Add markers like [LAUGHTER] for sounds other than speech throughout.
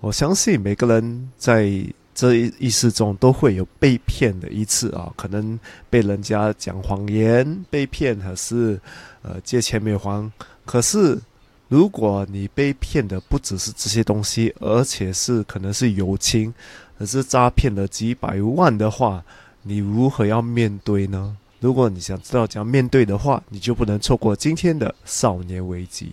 我相信每个人在这一一世中都会有被骗的一次啊，可能被人家讲谎言被骗，还是呃借钱没还。可是如果你被骗的不只是这些东西，而且是可能是友情，而是诈骗了几百万的话，你如何要面对呢？如果你想知道怎样面对的话，你就不能错过今天的少年危机。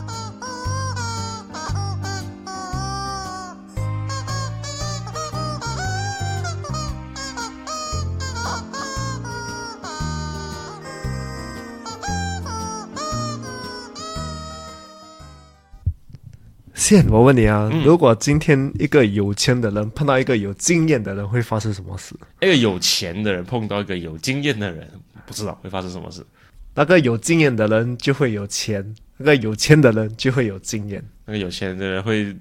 现，我问你啊，如果今天一个有钱的人碰到一个有经验的人，会发生什么事？一个有钱的人碰到一个有经验的人，不知道会发生什么事。那个有经验的人就会有钱，那个有钱的人就会有经验。那个有钱的人会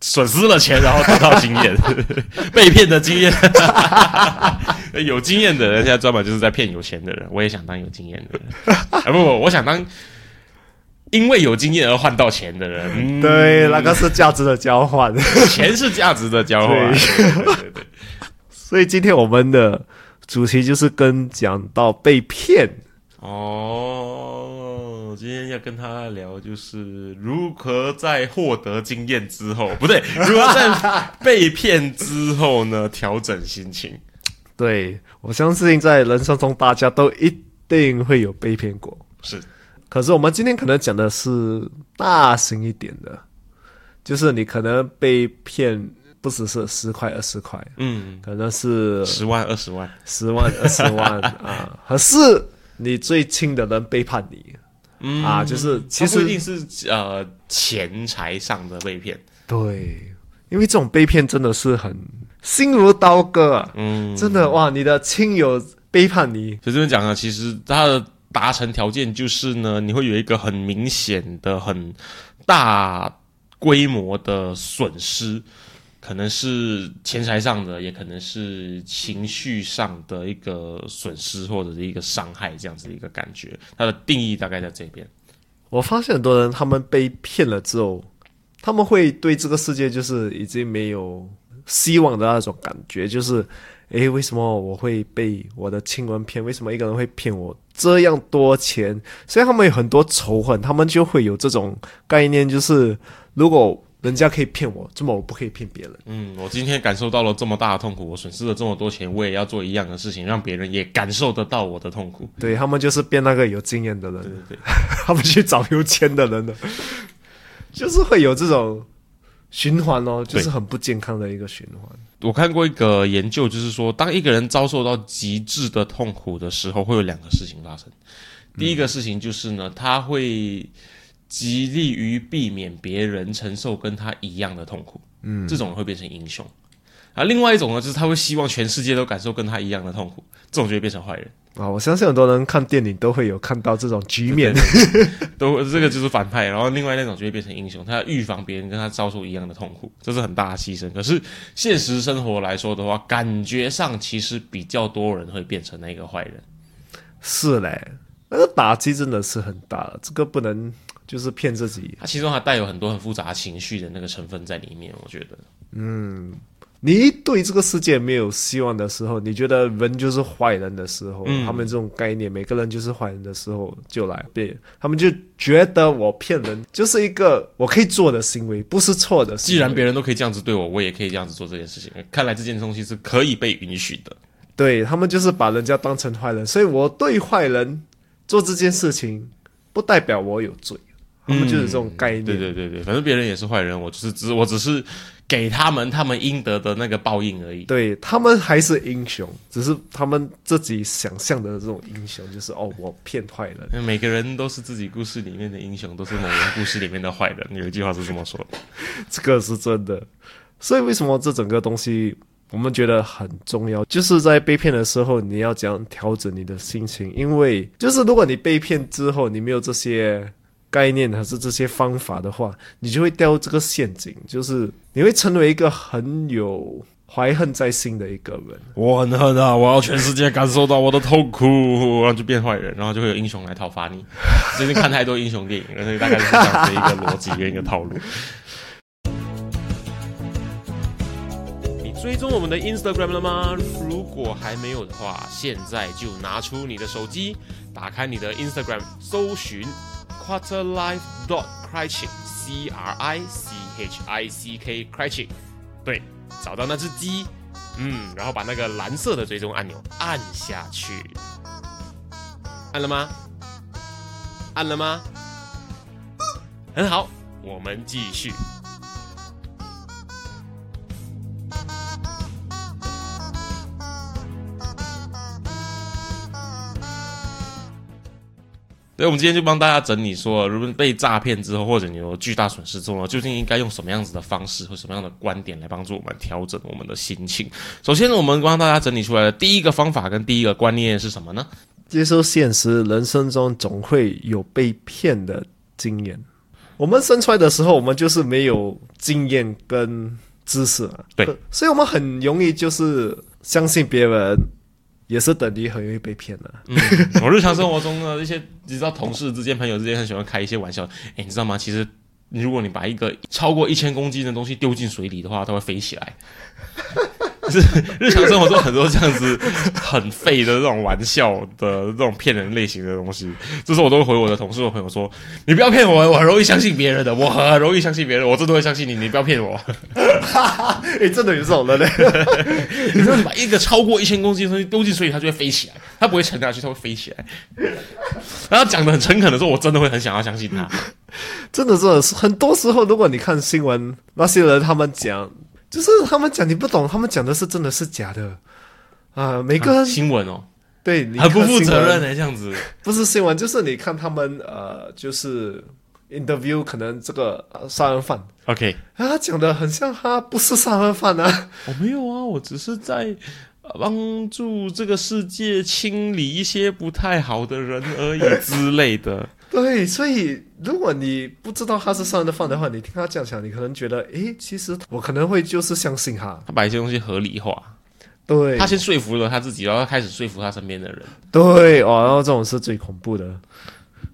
损失了钱，然后得到经验，[LAUGHS] 被骗的经验。[LAUGHS] 有经验的人现在专门就是在骗有钱的人。我也想当有经验的人。啊不不，我想当。因为有经验而换到钱的人，[LAUGHS] 对，那个是价值的交换，[LAUGHS] 钱是价值的交换。[LAUGHS] 所以今天我们的主题就是跟讲到被骗。哦，今天要跟他聊，就是如何在获得经验之后，不对，如何在被骗之后呢？调整心情。对我相信，在人生中，大家都一定会有被骗过。是。可是我们今天可能讲的是大型一点的，就是你可能被骗不只是十块二十块，嗯，可能是十万二十万，十万二十万啊，可是你最亲的人背叛你，嗯。啊，就是其实一定是呃钱财上的被骗，对，因为这种被骗真的是很心如刀割啊，嗯，真的哇，你的亲友背叛你，所以这边讲呢，其实他的。达成条件就是呢，你会有一个很明显的、很大规模的损失，可能是钱财上的，也可能是情绪上的一个损失或者是一个伤害，这样子的一个感觉。它的定义大概在这边。我发现很多人他们被骗了之后，他们会对这个世界就是已经没有希望的那种感觉，就是。诶，为什么我会被我的亲人骗？为什么一个人会骗我这样多钱？所以他们有很多仇恨，他们就会有这种概念，就是如果人家可以骗我，怎么我不可以骗别人？嗯，我今天感受到了这么大的痛苦，我损失了这么多钱，我也要做一样的事情，让别人也感受得到我的痛苦。对他们就是变那个有经验的人，对对对，[LAUGHS] 他们去找有钱的人了，[LAUGHS] 就是会有这种循环哦，就是很不健康的一个循环。我看过一个研究，就是说，当一个人遭受到极致的痛苦的时候，会有两个事情发生。第一个事情就是呢，他会极力于避免别人承受跟他一样的痛苦，嗯，这种会变成英雄。啊，另外一种呢，就是他会希望全世界都感受跟他一样的痛苦，这种就会变成坏人。啊，我相信很多人看电影都会有看到这种局面，[LAUGHS] 都这个就是反派。然后另外那种就会变成英雄，他要预防别人跟他遭受一样的痛苦，这是很大的牺牲。可是现实生活来说的话，感觉上其实比较多人会变成那个坏人。是嘞，那个打击真的是很大，这个不能就是骗自己。它其中还带有很多很复杂情绪的那个成分在里面，我觉得，嗯。你对这个世界没有希望的时候，你觉得人就是坏人的时候，他们这种概念，每个人就是坏人的时候，就来对，他们就觉得我骗人就是一个我可以做的行为，不是错的。既然别人都可以这样子对我，我也可以这样子做这件事情。看来这件东西是可以被允许的。对他们就是把人家当成坏人，所以我对坏人做这件事情，不代表我有罪。他们就是这种概念。对对对对，反正别人也是坏人，我就是只我只是。给他们他们应得的那个报应而已。对他们还是英雄，只是他们自己想象的这种英雄，就是哦，我骗坏人。每个人都是自己故事里面的英雄，都是某人故事里面的坏人。有一句话是这么说的，[LAUGHS] 这个是真的。所以为什么这整个东西我们觉得很重要，就是在被骗的时候，你要怎样调整你的心情，因为就是如果你被骗之后，你没有这些概念还是这些方法的话，你就会掉入这个陷阱，就是你会成为一个很有怀恨在心的一个人。我很恨啊！我要全世界感受到我的痛苦，然后就变坏人，然后就会有英雄来讨伐你。最近看太多英雄电影了，所以大概是这样的一个逻辑跟一个套路。你追踪我们的 Instagram 了吗？如果还没有的话，现在就拿出你的手机，打开你的 Instagram，搜寻 quarterlife dot criching，C R I C H I C K criching，对，找到那只鸡，嗯，然后把那个蓝色的追踪按钮按下去，按了吗？按了吗？很好，我们继续。所以，我们今天就帮大家整理说，如果被诈骗之后，或者你有巨大损失之后，究竟应该用什么样子的方式或什么样的观点来帮助我们调整我们的心情？首先呢，我们帮大家整理出来的第一个方法跟第一个观念是什么呢？接受现实，人生中总会有被骗的经验。我们生出来的时候，我们就是没有经验跟知识啊，对，所以我们很容易就是相信别人。也是等于很容易被骗的。[LAUGHS] 我日常生活中呢一些，你知道，同事之间、朋友之间很喜欢开一些玩笑。哎，你知道吗？其实，如果你把一个超过一千公斤的东西丢进水里的话，它会飞起来。是日常生活中很多这样子很废的这种玩笑的这种骗人类型的东西，这时候我都会回我的同事和朋友说：“你不要骗我，我很容易相信别人的，我很容易相信别人，我真的会相信你，你不要骗我。”哈哈哎，真的有这种的嘞！[LAUGHS] 你说你把一个超过一千公斤的东西丢进水里，它就会飞起来，它不会沉下去，它会飞起来。[LAUGHS] 然后讲的很诚恳的时候，我真的会很想要相信他。真的，真的是很多时候，如果你看新闻，那些人他们讲。就是他们讲你不懂，他们讲的是真的是假的。啊！每个新闻哦，对，很不负责任的这样子，不是新闻，就是你看他们呃，就是 interview 可能这个杀人犯，OK。啊，他讲的很像他不是杀人犯啊，我没有啊，我只是在帮助这个世界清理一些不太好的人而已之类的。对，所以如果你不知道他是杀人犯的话，你听他这样讲，你可能觉得，诶，其实我可能会就是相信他，他把一些东西合理化，对，他先说服了他自己，然后开始说服他身边的人，对，哦，然后这种是最恐怖的，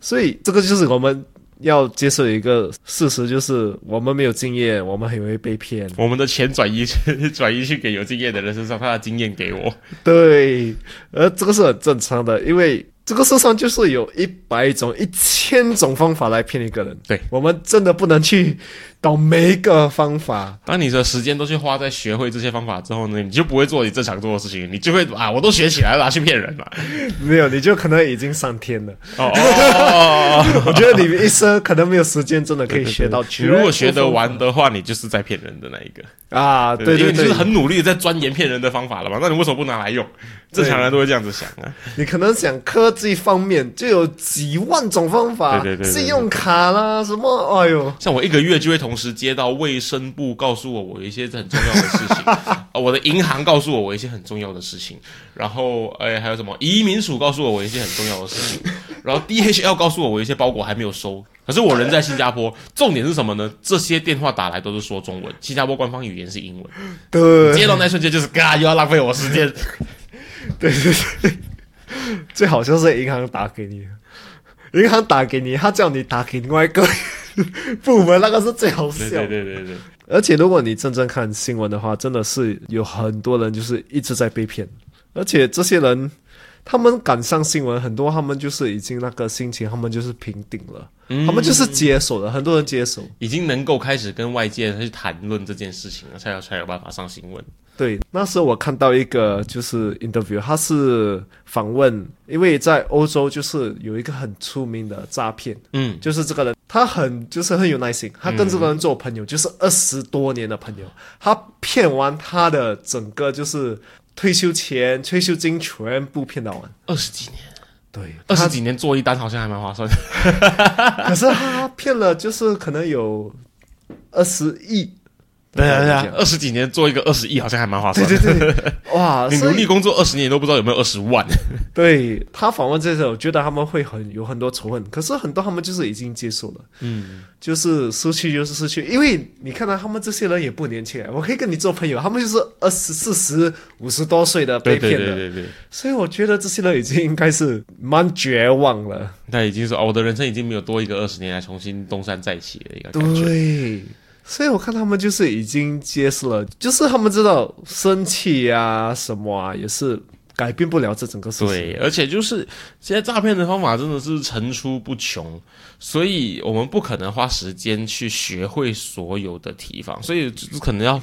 所以这个就是我们要接受一个事实，就是我们没有经验，我们很容易被骗，我们的钱转移去 [LAUGHS] 转移去给有经验的人身上，他的经验给我，对，呃，这个是很正常的，因为。这个世上就是有一百种、一千种方法来骗一个人。对我们真的不能去。懂每一个方法，当你的时间都去花在学会这些方法之后呢，你就不会做你正常做的事情，你就会啊，我都学起来了，去骗人了。没有，你就可能已经上天了。哦，[LAUGHS] 我觉得你一生可能没有时间真的可以学到。如果学得完的话，你就是在骗人的那一个啊。对，因为你是很努力在钻研骗人的方法了嘛，那你为什么不拿来用？正常人都会这样子想啊。你可能想科技方面就有几万种方法，对对对，信用卡啦什么，哎呦，像我一个月就会同。时接到卫生部告诉我我一些很重要的事情，[LAUGHS] 我的银行告诉我我一些很重要的事情，然后哎还有什么移民署告诉我我一些很重要的事情，然后 DHL 告诉我我一些包裹还没有收，可是我人在新加坡，重点是什么呢？这些电话打来都是说中文，新加坡官方语言是英文，对，接到那瞬间就是嘎又要浪费我时间，[LAUGHS] 对对对，最好就是银行打给你，银行打给你，他叫你打给另外一个。[LAUGHS] 部门那个是最好笑，对对对对。而且如果你真正看新闻的话，真的是有很多人就是一直在被骗，而且这些人他们赶上新闻，很多他们就是已经那个心情，他们就是平定了，他们就是接手了，很多人接手，已经能够开始跟外界去谈论这件事情了，才有才有办法上新闻。对，那时候我看到一个就是 interview，他是访问，因为在欧洲就是有一个很出名的诈骗，嗯，就是这个人，他很就是很有耐心，他跟这个人做朋友，就是二十多年的朋友，他骗完他的整个就是退休前、退休金全部骗到完，二十几年，对，二十几年做一单好像还蛮划算的，[LAUGHS] 可是他骗了就是可能有二十亿。对啊对啊二十几年做一个二十亿，好像还蛮划算对的。对对，[LAUGHS] 哇，你努力工作二十年都不知道有没有二十万。[LAUGHS] 对他访问这些，我觉得他们会很有很多仇恨，可是很多他们就是已经接受了，嗯，就是失去就是失去，因为你看到他们这些人也不年轻啊，我可以跟你做朋友，他们就是二十四十、五十多岁的被对骗的，对对对对，所以我觉得这些人已经应该是蛮绝望了。那已经是哦，我的人生已经没有多一个二十年来重新东山再起的一个感觉。对，所以我看他们就是已经接受了，就是他们知道生气啊什么啊，也是改变不了这整个事情。对，而且就是现在诈骗的方法真的是层出不穷，所以我们不可能花时间去学会所有的提防，所以就是可能要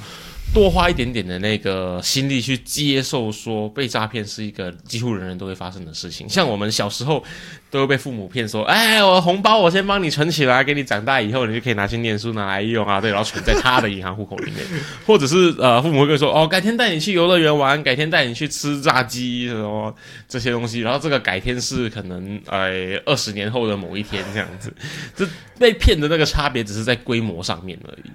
多花一点点的那个心力去接受说被诈骗是一个几乎人人都会发生的事情。像我们小时候都会被父母骗说，哎，我红包我先帮你存起来，给你长大以后你就可以拿去念书拿来用啊，对，然后存在他的银行户口里面，[LAUGHS] 或者是呃父母会跟你说，哦，改天带你去游乐园玩，改天带你去吃炸鸡什么这些东西，然后这个改天是可能呃二十年后的某一天这样子，[LAUGHS] 这被骗的那个差别只是在规模上面而已。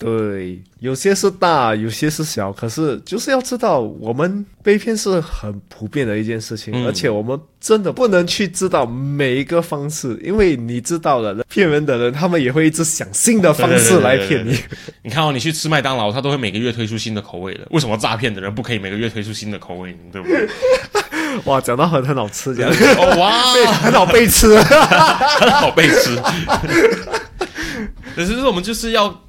对，有些是大，有些是小，可是就是要知道，我们被骗是很普遍的一件事情，嗯而且我们真的不能去知道每一个方式，因为你知道了，骗人的人他们也会一直想新的方式来骗你。你看哦，你去吃麦当劳，他都会每个月推出新的口味的，为什么诈骗的人不可以每个月推出新的口味？对不对？[LAUGHS] 哇，讲到很很好吃这样，哦哇，[LAUGHS] 很好被吃。[LAUGHS] 很好被吃。可是我们就是要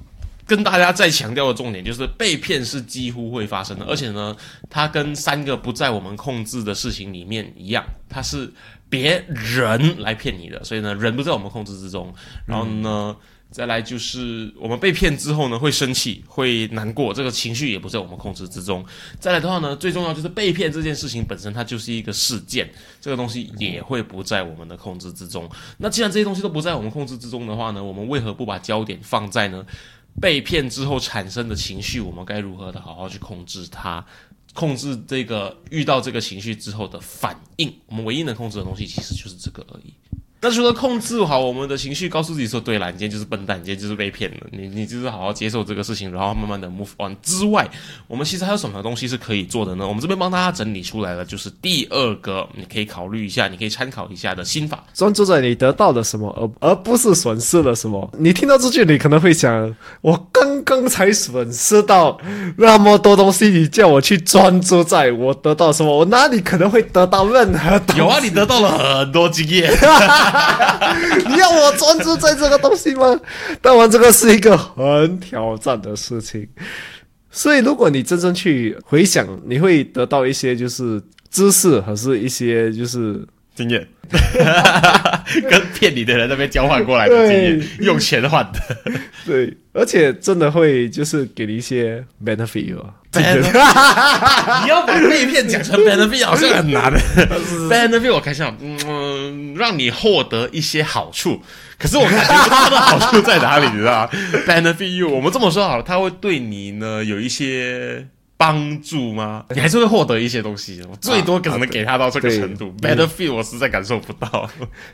跟大家再强调的重点，就是被骗是几乎会发生的，而且呢，它跟三个不在我们控制的事情里面一样，它是别人来骗你的，所以呢，人不在我们控制之中。然后呢，再来就是我们被骗之后呢，会生气，会难过，这个情绪也不在我们控制之中。再来的话呢，最重要就是被骗这件事情本身，它就是一个事件，这个东西也会不在我们的控制之中。那既然这些东西都不在我们控制之中的话呢，我们为何不把焦点放在呢？被骗之后产生的情绪，我们该如何的好好去控制它？控制这个遇到这个情绪之后的反应，我们唯一能控制的东西其实就是这个而已。那除了控制好我们的情绪，告诉自己说对了，你今天就是笨蛋，你今天就是被骗了，你你就是好好接受这个事情，然后慢慢的 move on 之外，我们其实还有什么东西是可以做的呢？我们这边帮大家整理出来了，就是第二个你可以考虑一下，你可以参考一下的心法。专注在你得到了什么，而而不是损失了什么。你听到这句，你可能会想：我刚刚才损失到那么多东西，你叫我去专注在我得到什么，我哪里可能会得到任何东西？有啊，你得到了很多经验。[LAUGHS] [LAUGHS] [LAUGHS] [LAUGHS] 你要我专注在这个东西吗？当然，这个是一个很挑战的事情。所以，如果你真正去回想，你会得到一些就是知识，还是一些就是经验，[LAUGHS] 跟骗你的人那边交换过来的经验，用钱换的。对，而且真的会就是给你一些 benefit 啊。你要把被骗讲成 benefit 好像很难。[LAUGHS] benefit 我看一下，嗯，让你获得一些好处。可是我感觉不到它的好处在哪里，你知道吗？[LAUGHS] benefit you，我们这么说好了，它会对你呢有一些帮助吗？你还是会获得一些东西，我最多可能给他到这个程度。对 benefit 我实在感受不到。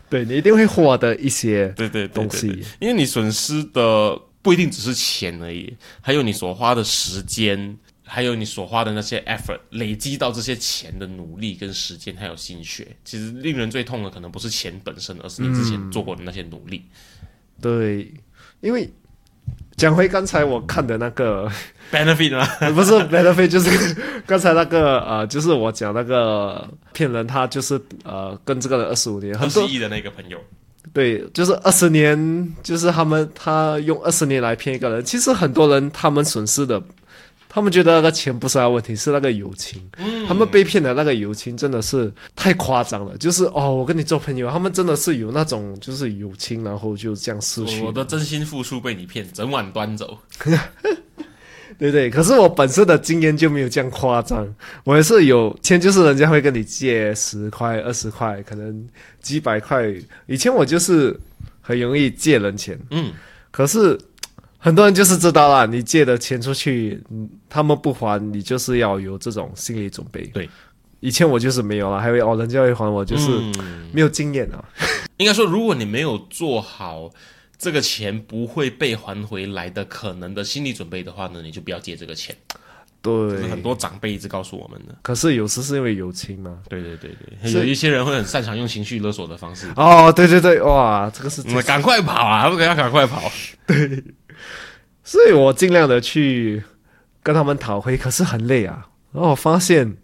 对你一定会获得一些对对对东西因为你损失的不一定只是钱而已，还有你所花的时间，还有你所花的那些 effort，累积到这些钱的努力跟时间还有心血。其实令人最痛的可能不是钱本身，而是你之前做过的那些努力。对，因为讲回刚才我看的那个，benefit 吗？[LAUGHS] 不是 benefit，就是 [LAUGHS] 刚才那个呃，就是我讲那个骗人，他就是呃跟这个人二十五年，二很多十亿的那个朋友，对，就是二十年，就是他们他用二十年来骗一个人，其实很多人他们损失的。他们觉得那个钱不是他问题，是那个友情。他们被骗的那个友情真的是太夸张了。就是哦，我跟你做朋友，他们真的是有那种就是友情，然后就这样失去。我的真心付出被你骗，整晚端走。[LAUGHS] 对对，可是我本身的经验就没有这样夸张，我也是有钱，就是人家会跟你借十块、二十块，可能几百块。以前我就是很容易借人钱，嗯，可是很多人就是知道啦，你借的钱出去，嗯他们不还，你就是要有这种心理准备。对，以前我就是没有了，还有哦，人家会还我，就是嗯没有经验啊。[LAUGHS] 应该说，如果你没有做好这个钱不会被还回来的可能的心理准备的话呢，你就不要借这个钱。对，很多长辈一直告诉我们的。可是有时是因为友情嘛。对对对对，是有一些人会很擅长用情绪勒索的方式。哦，对对对，哇，这个是我们赶快跑啊！不给他赶快跑。[LAUGHS] 所以我尽量的去跟他们讨回，可是很累啊。然后我发现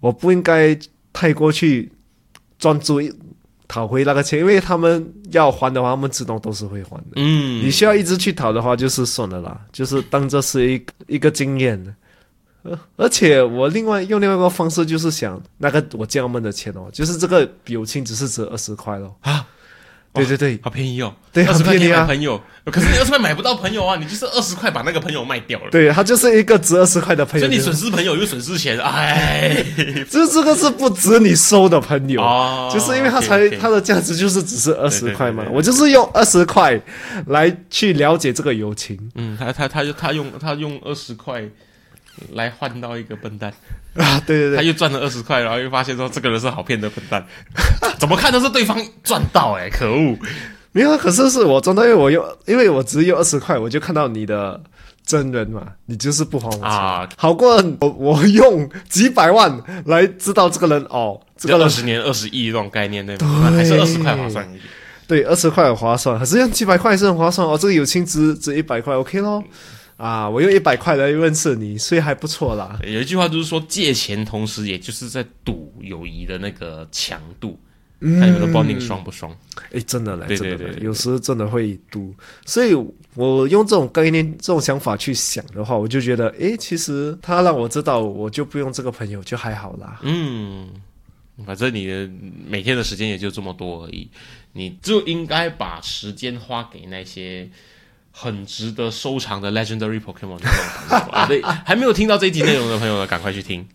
我不应该太过去专注讨回那个钱，因为他们要还的话，他们自动都是会还的。嗯，你需要一直去讨的话，就是算了啦，就是当这是一一个经验。呃，而且我另外用另外一个方式，就是想那个我借他们的钱哦，就是这个友情只是值二十块咯。啊，对对对，好便宜哦，对二十块很便宜啊。可以买朋友，可是你二十块买不到朋友啊，你就是二十块把那个朋友卖掉了，对他就是一个值二十块的朋友，所以你损失朋友又损失钱，哎，这 [LAUGHS] 这个是不值你收的朋友，哦就是因为他才它的价值就是只是二十块嘛。对，对。我就是用二十块来去了解这个友情。嗯，他他他就他用他用二十块来换到一个笨蛋，啊，对对对，他又赚了二十块，然后又发现说这个人是好骗的笨蛋，[LAUGHS] 怎么看都是对方赚到哎、可恶！没有啊，可是是我赚到，因为我用，因为我只有二十块，我就看到你的真人嘛，你就是不还我钱，啊好过我我用几百万来知道这个人哦，这二十年二十亿这种概念对吗？那还是二十块划算一点。对二十块很划算，可是用几百块也是很划算哦，这个友情值值一百块，OK 咯。啊，我用一百块来认识你，所以还不错啦。有一句话就是说，借钱同时也就是在赌友谊的那个强度，看你们的 bonding 爽不爽。哎，真的嘞，对真的嘞，对对对有时真的会赌，所以我用这种概念、这种想法去想的话，我就觉得，哎，其实他让我知道，我就不用这个朋友就还好啦。嗯，反正你的每天的时间也就这么多而已，你就应该把时间花给那些很值得收藏的 legendary Pokemon 啊。[LAUGHS] 对，还没有听到这一集内容的朋友呢，赶快去听。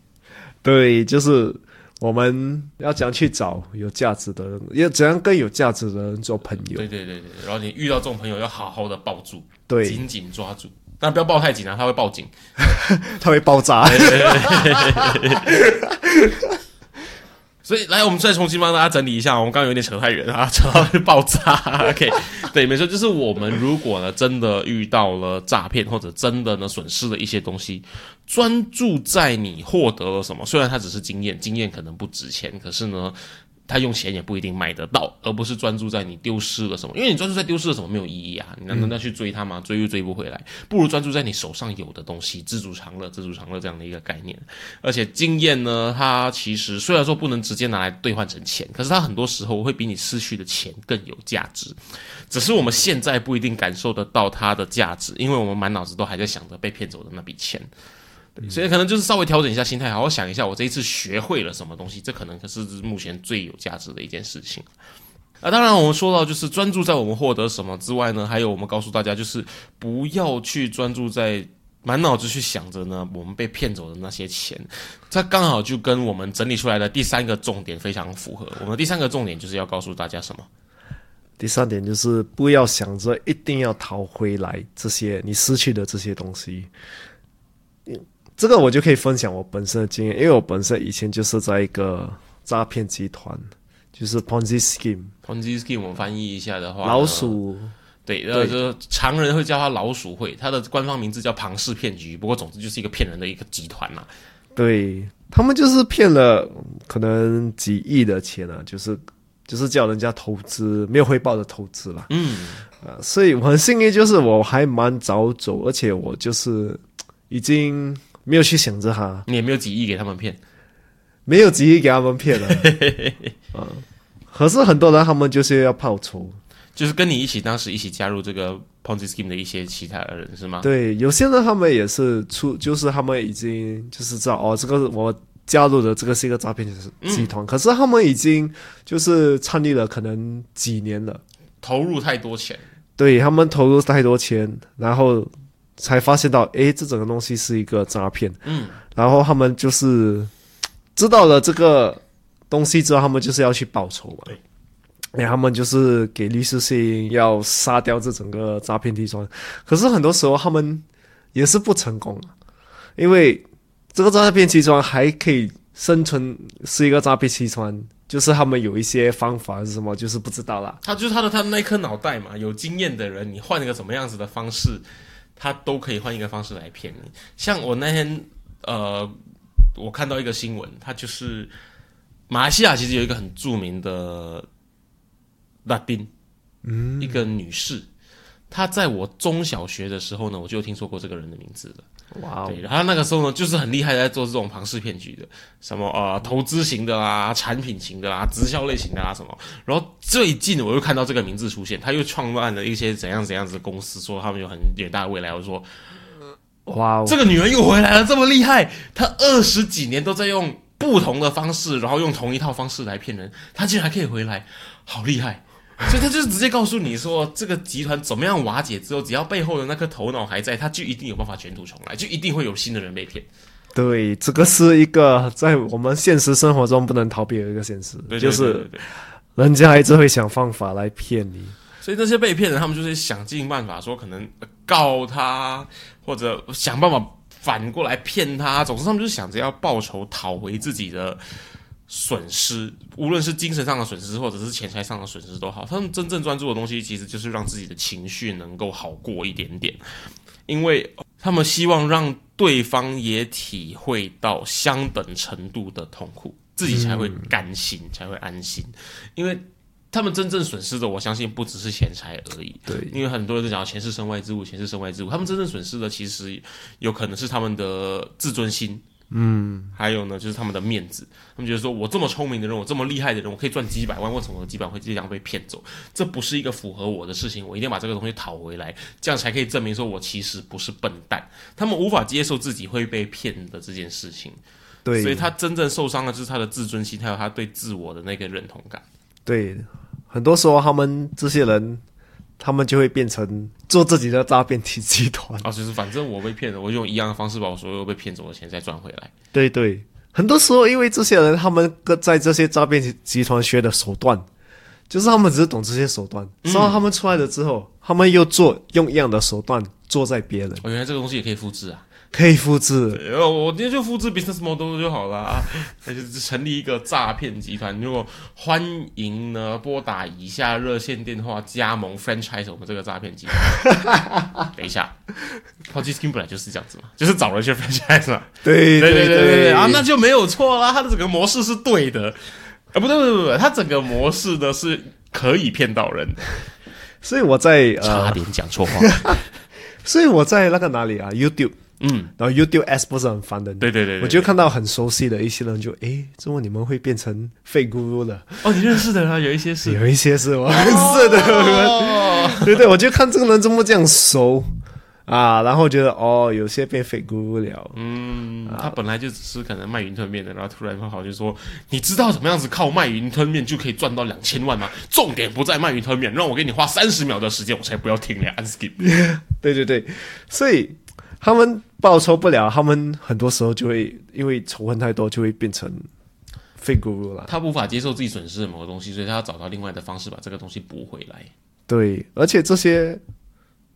对，就是我们要怎样去找有价值的人，要怎样跟有价值的人做朋友。对对对对，然后你遇到这种朋友要好好的抱住，对，紧紧抓住，但不要抱太紧啊，他会报警。[LAUGHS] 他会爆炸。所以来，我们再重新帮大家整理一下，我们刚刚有点扯太远啊，扯到爆炸。[LAUGHS] OK，对，没错，就是我们如果呢真的遇到了诈骗，或者真的呢损失了一些东西，专注在你获得了什么，虽然它只是经验，经验可能不值钱，可是呢。他用钱也不一定买得到，而不是专注在你丢失了什么，因为你专注在丢失了什么没有意义啊！你难道要去追他吗？追又追不回来，不如专注在你手上有的东西，知足常乐，知足常乐这样的一个概念。而且经验呢，它其实虽然说不能直接拿来兑换成钱，可是它很多时候会比你失去的钱更有价值。只是我们现在不一定感受得到它的价值，因为我们满脑子都还在想着被骗走的那笔钱。对，所以可能就是稍微调整一下心态，好好想一下，我这一次学会了什么东西，这可能可是目前最有价值的一件事情。啊，当然，我们说到就是专注在我们获得什么之外呢，还有我们告诉大家，就是不要去专注在满脑子去想着呢我们被骗走的那些钱，这刚好就跟我们整理出来的第三个重点非常符合。我们的第三个重点就是要告诉大家什么？第三点就是不要想着一定要讨回来这些你失去的这些东西。嗯这个我就可以分享我本身的经验，因为我本身以前就是在一个诈骗集团，就是 Ponzi scheme，Ponzi scheme 我翻译一下的话，老鼠对，呃，就是常人会叫它老鼠会，它的官方名字叫庞氏骗局。不过，总之就是一个骗人的一个集团呐、对他们就是骗了可能几亿的钱啊，就是就是叫人家投资没有回报的投资啦。嗯，啊，所以我很幸运，就是我还蛮早走，而且我就是已经没有去想着他，你也没有几亿给他们骗。没有几亿给他们骗了。嗯，[LAUGHS] 可是很多人他们就是要报仇，就是跟你一起当时一起加入这个 Ponzi scheme 的一些其他的人是吗？对，有些人他们也是出，就是他们已经就是知道哦，这个我加入的这个是一个诈骗集团，可是他们已经就是创立了可能几年了，投入太多钱，对他们投入太多钱，然后才发现到，哎，这整个东西是一个诈骗，嗯，然后他们就是知道了这个东西之后，他们就是要去报仇嘛。对，然后他们就是给律师信要杀掉这整个诈骗集团，可是很多时候他们也是不成功，因为这个诈骗集团还可以生存是一个诈骗集团，就是他们有一些方法是什么，就是不知道啦。他就是他的他的那颗脑袋嘛，有经验的人，你换一个什么样子的方式，他都可以换一个方式来骗你。像我那天呃，我看到一个新闻，他就是马来西亚其实有一个很著名的拉丁，嗯，一个女士，她在我中小学的时候呢，我就听说过这个人的名字了。哇哦对，，然后那个时候呢，就是很厉害，在做这种庞氏骗局的，什么呃投资型的啦、产品型的啦、直销类型的啦什么。然后最近我又看到这个名字出现，他又创办了一些怎样怎样子的公司，说他们有很远大的未来。我说哇哦，这个女人又回来了，这么厉害，她二十几年都在用不同的方式，然后用同一套方式来骗人，她竟然还可以回来，好厉害！所以他就是直接告诉你说，这个集团怎么样瓦解之后，只要背后的那颗头脑还在，他就一定有办法卷土重来，就一定会有新的人被骗。对，这个是一个在我们现实生活中不能逃避的一个现实，对对就是人家一直会想方法来骗你。所以那些被骗人，他们就是想尽办法说，可能呃告他，或者想办法反过来骗他。总之，他们就是想着要报仇，讨回自己的损失，无论是精神上的损失，或者是钱财上的损失都好。他们真正专注的东西，其实就是让自己的情绪能够好过一点点，因为他们希望让对方也体会到相等程度的痛苦，自己才会甘心，才会安心，因为。他们真正损失的，我相信不只是钱财而已。对，因为很多人都讲钱是身外之物，钱是身外之物。他们真正损失的，其实有可能是他们的自尊心，嗯，还有呢，就是他们的面子。他们觉得说，我这么聪明的人，我这么厉害的人，我可以赚几百万，为什么我几百万会这样被骗走？这不是一个符合我的事情，我一定要把这个东西讨回来，这样才可以证明说我其实不是笨蛋。他们无法接受自己会被骗的这件事情，对，所以他真正受伤的就是他的自尊心，还有他对自我的那个认同感。对，很多时候他们这些人，他们就会变成做自己的诈骗体集团。啊，就是反正我被骗了，我就用一样的方式把我所有被骗走的钱再赚回来。对对，很多时候因为这些人，他们跟在这些诈骗集集团学的手段，就是他们只是懂这些手段，嗯然后他们出来了之后，他们又做用一样的手段做在别人，哦，原来这个东西也可以复制啊！可以复制。我今天就复制 business model 就好了啊，[LAUGHS] 那就是成立一个诈骗集团。如果欢迎呢，拨打以下热线电话加盟 franchise 我们这个诈骗集团。[LAUGHS] 等一下 p o g i Skin 本来就是这样子嘛，就是找人去 franchise 嘛。对对对对对啊，那就没有错啦，它的整个模式是对的。啊，不对不对不对，它整个模式呢是可以骗到人的。所以我在呃，差点讲错话。[LAUGHS] 所以我在那个哪里啊，YouTube，嗯，然后 YouTube S 不是很烦的，对对对对我就看到很熟悉的一些人就，诶，怎么你们会变成废咕噜了？哦，你认识的人有一些是。有一些是我认识的对对，我就看这个人怎么这样熟。啊，然后觉得哦，有些变废咕噜了，嗯，他本来就只是可能卖云吞面的，然后突然跑就说：“你知道怎么样子靠卖云吞面就可以赚到两千万吗？重点不在卖云吞面，让我给你花三十秒的时间，我才不要听你按 skip。对对对，所以他们报仇不了，他们很多时候就会因为仇恨太多，就会变成废咕噜了。他无法接受自己损失的某个东西，所以他要找到另外的方式把这个东西补回来。对，而且这些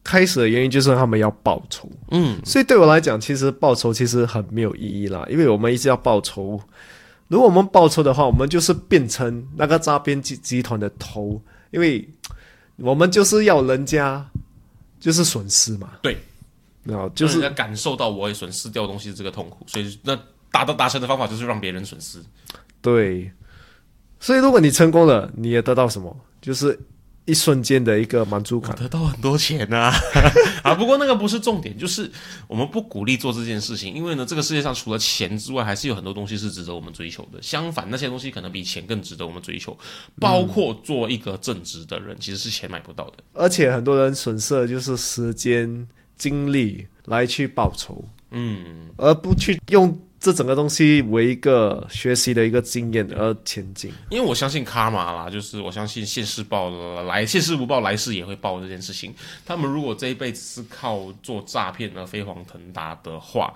开始的原因就是他们要报仇，嗯，所以对我来讲，其实报仇其实很没有意义啦，因为我们一直要报仇。如果我们报仇的话，我们就是变成那个诈骗集集团的头，因为我们就是要人家就是损失嘛。对，然后就是就人家感受到我也损失掉东西的这个痛苦，所以那达到达成的方法就是让别人损失。对，所以如果你成功了，你也得到什么？就是一瞬间的一个满足感。得到很多钱呐、[LAUGHS] 啊！不过那个不是重点，就是我们不鼓励做这件事情，因为呢，这个世界上除了钱之外，还是有很多东西是值得我们追求的。相反，那些东西可能比钱更值得我们追求，包括做一个正直的人，其实是钱买不到的。而且很多人损失的就是时间、精力来去报仇，嗯，而不去用这整个东西为一个学习的一个经验而前进。因为我相信卡玛啦，就是我相信现世报来现世不报，来世也会报这件事情。他们如果这一辈子是靠做诈骗而飞黄腾达的话，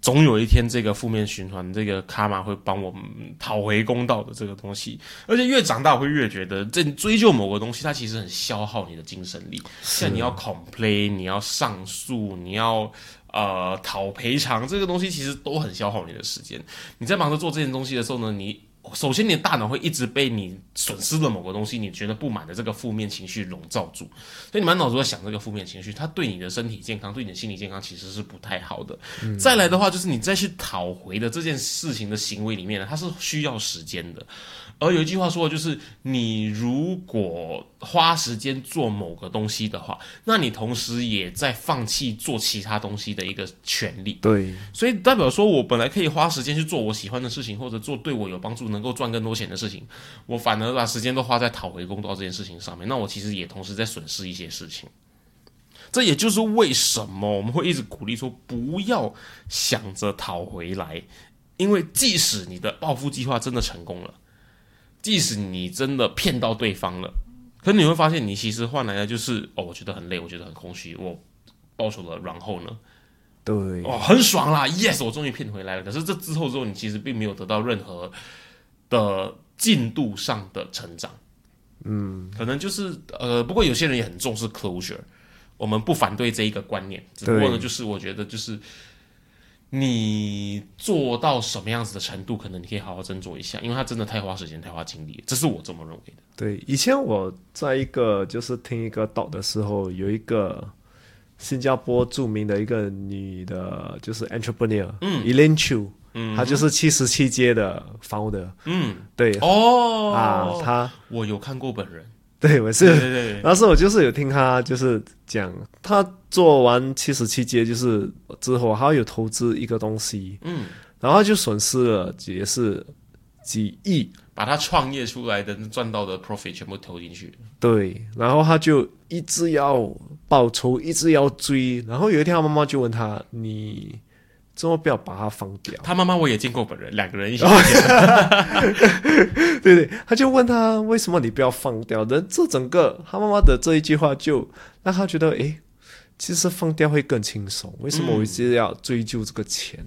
总有一天这个负面循环，这个卡玛会帮我们讨回公道的这个东西。而且越长大，我会越觉得这追究某个东西，它其实很消耗你的精神力。像你要 complain，你要上诉，你要呃讨赔偿，这个东西其实都很消耗你的时间。你在忙着做这件东西的时候呢，你首先你的大脑会一直被你损失的某个东西，你觉得不满的这个负面情绪笼罩住，所以你满脑子在想这个负面情绪，它对你的身体健康、对你的心理健康其实是不太好的。再来的话，就是你再去讨回的这件事情的行为里面呢，它是需要时间的。而有一句话说，就是你如果花时间做某个东西的话，那你同时也在放弃做其他东西的一个权利。对，所以代表说我本来可以花时间去做我喜欢的事情，或者做对我有帮助、能够赚更多钱的事情，我反而把时间都花在讨回公道这件事情上面。那我其实也同时在损失一些事情。这也就是为什么我们会一直鼓励说，不要想着讨回来，因为即使你的报复计划真的成功了。即使你真的骗到对方了，可你会发现，你其实换来的就是哦，我觉得很累，我觉得很空虚，我报仇了，然后呢，对，哦，很爽啦，yes，我终于骗回来了。可是这之后之后，你其实并没有得到任何的进度上的成长，嗯，可能就是呃，不过有些人也很重视 closure，我们不反对这一个观念，只不过呢，就是我觉得就是。你做到什么样子的程度，可能你可以好好斟酌一下，因为它真的太花时间、太花精力，这是我这么认为的。对，以前我在一个就是听一个岛的时候，有一个新加坡著名的一个女的，就是 entrepreneur，嗯，Elaine Chu，嗯，他就是七十七街的 founder，嗯，对，哦，啊，他。我有看过本人。对，我是，对对对，当时我就是有听他就是讲，他做完七十七阶就是之后，他有投资一个东西，嗯，然后就损失了也是几亿，把他创业出来的赚到的 profit 全部投进去，对，然后他就一直要报仇，一直要追，然后有一天他妈妈就问他，你。怎么不要把它放掉？他妈妈我也见过本人，两个人一起。[LAUGHS] 对对，他就问他为什么你不要放掉？人这整个他妈妈的这一句话就让他觉得，哎，其实放掉会更轻松。为什么我一直要追究这个钱？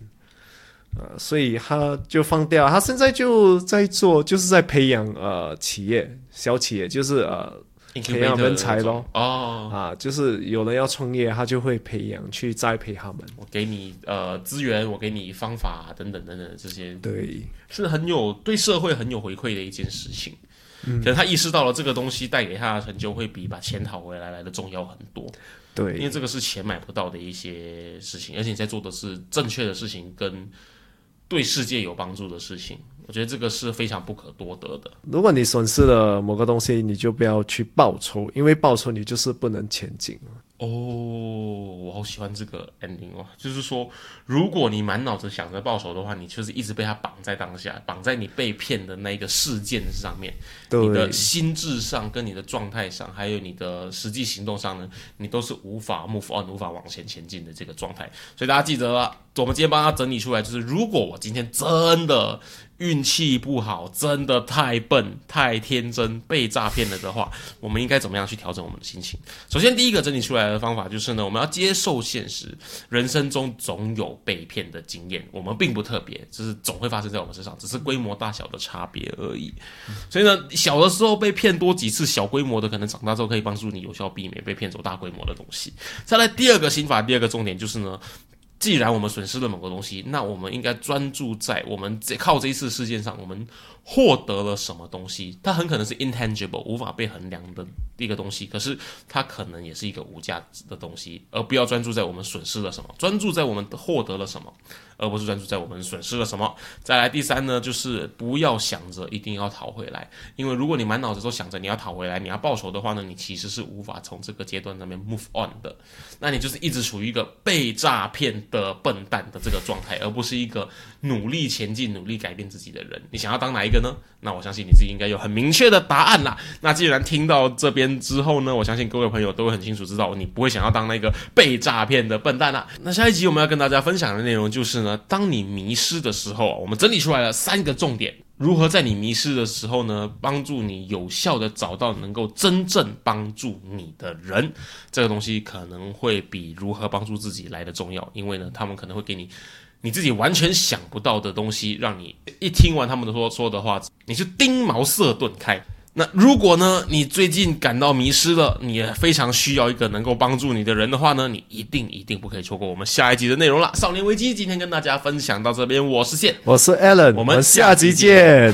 呃，所以他就放掉。他现在就在做，就是在培养呃企业小企业，就是呃。培养人才咯。哦啊，就是有人要创业，他就会培养去栽培他们。我给你呃资源，我给你方法等等等等这些，对，是很有对社会很有回馈的一件事情。嗯，可能他意识到了这个东西带给他的成就会比把钱讨回来来的重要很多。对，因为这个是钱买不到的一些事情，而且你在做的是正确的事情，跟对世界有帮助的事情。我觉得这个是非常不可多得的。如果你损失了某个东西，你就不要去报仇，因为报仇你就是不能前进哦，我好喜欢这个 ending 哦，就是说，如果你满脑子想着报仇的话，你就是一直被他绑在当下，绑在你被骗的那个事件上面，你的心智上、跟你的状态上，还有你的实际行动上呢，你都是无法 move on、无法往前前进的这个状态。所以大家记得了，我们今天帮他整理出来，就是如果我今天真的。运气不好，真的太笨、太天真，被诈骗了的话，我们应该怎么样去调整我们的心情？首先，第一个整理出来的方法就是呢，我们要接受现实，人生中总有被骗的经验，我们并不特别，就是总会发生在我们身上，只是规模大小的差别而已。所以呢，小的时候被骗多几次，小规模的，可能长大之后可以帮助你有效避免被骗走大规模的东西。再来，第二个心法，第二个重点就是呢。既然我们损失了某个东西，那我们应该专注在我们这靠这一次事件上，我们获得了什么东西？它很可能是 intangible 无法被衡量的一个东西，可是它可能也是一个无价值的东西。而不要专注在我们损失了什么，专注在我们获得了什么，而不是专注在我们损失了什么。再来第三呢，就是不要想着一定要讨回来，因为如果你满脑子都想着你要讨回来，你要报仇的话呢，你其实是无法从这个阶段那边 move on 的。那你就是一直处于一个被诈骗。的笨蛋的这个状态，而不是一个努力前进、努力改变自己的人。你想要当哪一个呢？那我相信你自己应该有很明确的答案啦。那既然听到这边之后呢，我相信各位朋友都会很清楚知道，你不会想要当那个被诈骗的笨蛋啦。那下一集我们要跟大家分享的内容就是呢，当你迷失的时候，我们整理出来了三个重点。如何在你迷失的时候呢，帮助你有效的找到能够真正帮助你的人？这个东西可能会比如何帮助自己来的重要，因为呢，他们可能会给你你自己完全想不到的东西，让你一听完他们的说说的话，你就丁茅塞顿开。那如果呢，你最近感到迷失了，你也非常需要一个能够帮助你的人的话呢，你一定一定不可以错过我们下一集的内容啦。少年危机今天跟大家分享到这边，我是线，我是 Allen，我们下集见